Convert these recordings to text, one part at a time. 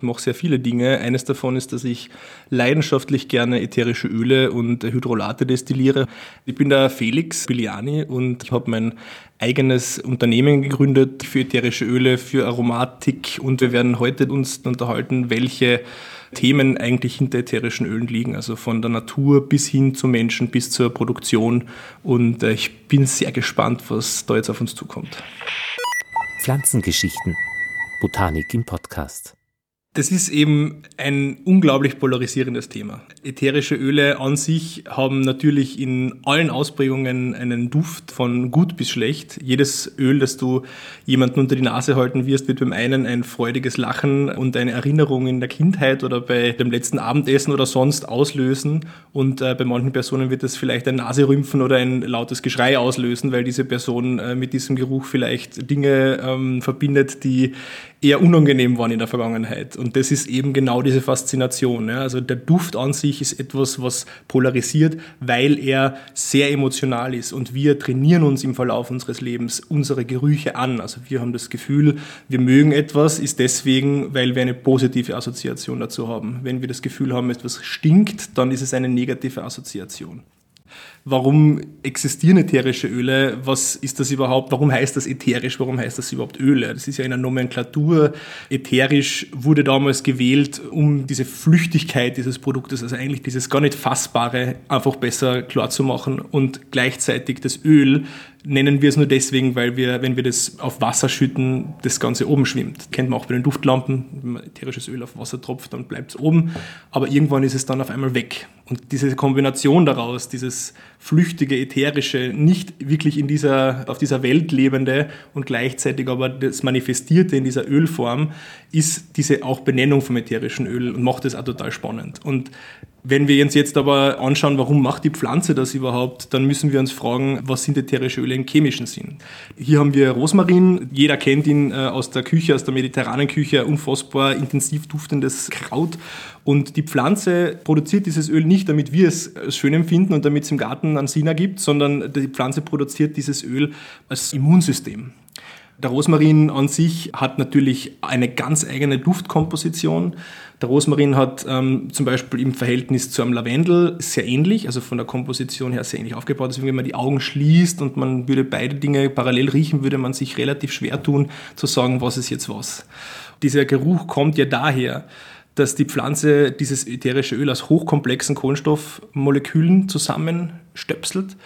Ich mache sehr viele Dinge. Eines davon ist, dass ich leidenschaftlich gerne ätherische Öle und Hydrolate destilliere. Ich bin der Felix Biliani und ich habe mein eigenes Unternehmen gegründet für ätherische Öle, für Aromatik und wir werden heute uns unterhalten, welche Themen eigentlich hinter ätherischen Ölen liegen, also von der Natur bis hin zum Menschen, bis zur Produktion. Und äh, ich bin sehr gespannt, was da jetzt auf uns zukommt. Pflanzengeschichten. Botanik im Podcast. Das ist eben ein unglaublich polarisierendes Thema. Ätherische Öle an sich haben natürlich in allen Ausprägungen einen Duft von gut bis schlecht. Jedes Öl, das du jemanden unter die Nase halten wirst, wird beim einen ein freudiges Lachen und eine Erinnerung in der Kindheit oder bei dem letzten Abendessen oder sonst auslösen. Und äh, bei manchen Personen wird es vielleicht ein Naserümpfen oder ein lautes Geschrei auslösen, weil diese Person äh, mit diesem Geruch vielleicht Dinge ähm, verbindet, die eher unangenehm waren in der Vergangenheit. Und das ist eben genau diese Faszination. Ja. Also der Duft an sich ist etwas, was polarisiert, weil er sehr emotional ist. Und wir trainieren uns im Verlauf unseres Lebens unsere Gerüche an. Also wir haben das Gefühl, wir mögen etwas, ist deswegen, weil wir eine positive Assoziation dazu haben. Wenn wir das Gefühl haben, etwas stinkt, dann ist es eine negative Assoziation warum existieren ätherische Öle? Was ist das überhaupt? Warum heißt das ätherisch? Warum heißt das überhaupt Öle? Das ist ja in der Nomenklatur. Ätherisch wurde damals gewählt, um diese Flüchtigkeit dieses Produktes, also eigentlich dieses gar nicht Fassbare, einfach besser klar zu machen und gleichzeitig das Öl nennen wir es nur deswegen, weil wir, wenn wir das auf Wasser schütten, das Ganze oben schwimmt. Kennt man auch bei den Duftlampen, wenn man ätherisches Öl auf Wasser tropft, dann bleibt es oben, aber irgendwann ist es dann auf einmal weg. Und diese Kombination daraus, dieses flüchtige, ätherische, nicht wirklich in dieser, auf dieser Welt lebende und gleichzeitig aber das Manifestierte in dieser Ölform, ist diese auch Benennung vom ätherischen Öl und macht das auch total spannend. Und wenn wir uns jetzt aber anschauen, warum macht die Pflanze das überhaupt, dann müssen wir uns fragen, was sind ätherische Öle im chemischen Sinn? Hier haben wir Rosmarin. Jeder kennt ihn äh, aus der Küche, aus der mediterranen Küche, unfassbar intensiv duftendes Kraut. Und die Pflanze produziert dieses Öl nicht, damit wir es schön empfinden und damit es im Garten einen Sinn ergibt, sondern die Pflanze produziert dieses Öl als Immunsystem. Der Rosmarin an sich hat natürlich eine ganz eigene Duftkomposition. Der Rosmarin hat ähm, zum Beispiel im Verhältnis zu einem Lavendel sehr ähnlich, also von der Komposition her sehr ähnlich aufgebaut. Deswegen, wenn man die Augen schließt und man würde beide Dinge parallel riechen, würde man sich relativ schwer tun, zu sagen, was ist jetzt was. Dieser Geruch kommt ja daher, dass die Pflanze dieses ätherische Öl aus hochkomplexen Kohlenstoffmolekülen zusammenstöpselt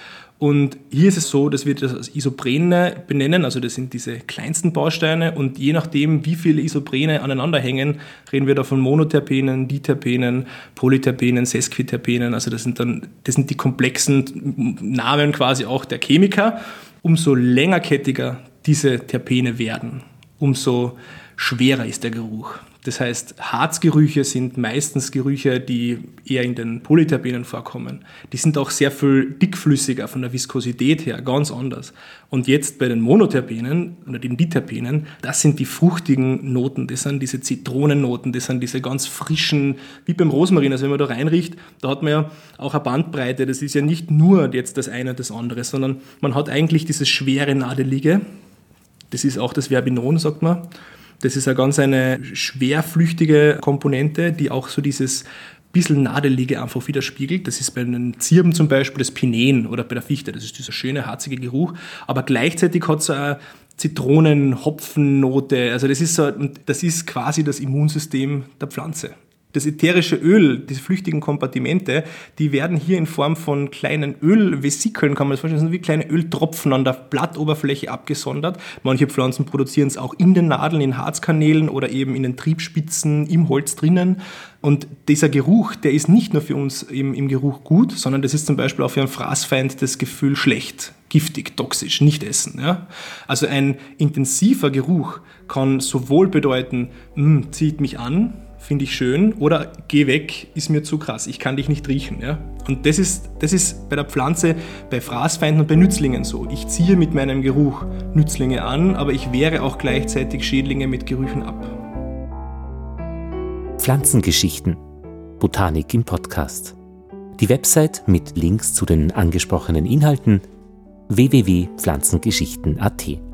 und hier ist es so, dass wir das als Isoprene benennen, also das sind diese kleinsten Bausteine und je nachdem, wie viele Isoprene aneinander hängen, reden wir da von Monoterpenen, Diterpenen, Polyterpenen, Sesquiterpenen, also das sind dann, das sind die komplexen Namen quasi auch der Chemiker. Umso längerkettiger diese Terpene werden, umso schwerer ist der Geruch. Das heißt, Harzgerüche sind meistens Gerüche, die eher in den Polyterpenen vorkommen. Die sind auch sehr viel dickflüssiger von der Viskosität her, ganz anders. Und jetzt bei den Monoterpenen oder den Diterpenen, das sind die fruchtigen Noten, das sind diese Zitronennoten, das sind diese ganz frischen, wie beim Rosmarin, also wenn man da reinriecht, da hat man ja auch eine Bandbreite, das ist ja nicht nur jetzt das eine und das andere, sondern man hat eigentlich dieses schwere Nadelige, das ist auch das Verbinon, sagt man, das ist eine ganz eine schwerflüchtige Komponente, die auch so dieses bisschen Nadelige einfach widerspiegelt. Das ist bei den Zirben zum Beispiel das Pinen oder bei der Fichte. Das ist dieser schöne, harzige Geruch. Aber gleichzeitig hat es eine Zitronen, Hopfennote. Also das ist so, das ist quasi das Immunsystem der Pflanze. Das ätherische Öl, diese flüchtigen Kompartimente, die werden hier in Form von kleinen Ölvesikeln, kann man das vorstellen, das sind wie kleine Öltropfen an der Blattoberfläche abgesondert. Manche Pflanzen produzieren es auch in den Nadeln, in Harzkanälen oder eben in den Triebspitzen im Holz drinnen. Und dieser Geruch, der ist nicht nur für uns im, im Geruch gut, sondern das ist zum Beispiel auch für einen Fraßfeind das Gefühl schlecht, giftig, toxisch, nicht essen. Ja? Also ein intensiver Geruch kann sowohl bedeuten, hm, zieht mich an, finde ich schön oder geh weg, ist mir zu krass, ich kann dich nicht riechen. Ja? Und das ist, das ist bei der Pflanze, bei Fraßfeinden und bei Nützlingen so. Ich ziehe mit meinem Geruch Nützlinge an, aber ich wehre auch gleichzeitig Schädlinge mit Gerüchen ab. Pflanzengeschichten. Botanik im Podcast. Die Website mit Links zu den angesprochenen Inhalten www.pflanzengeschichten.at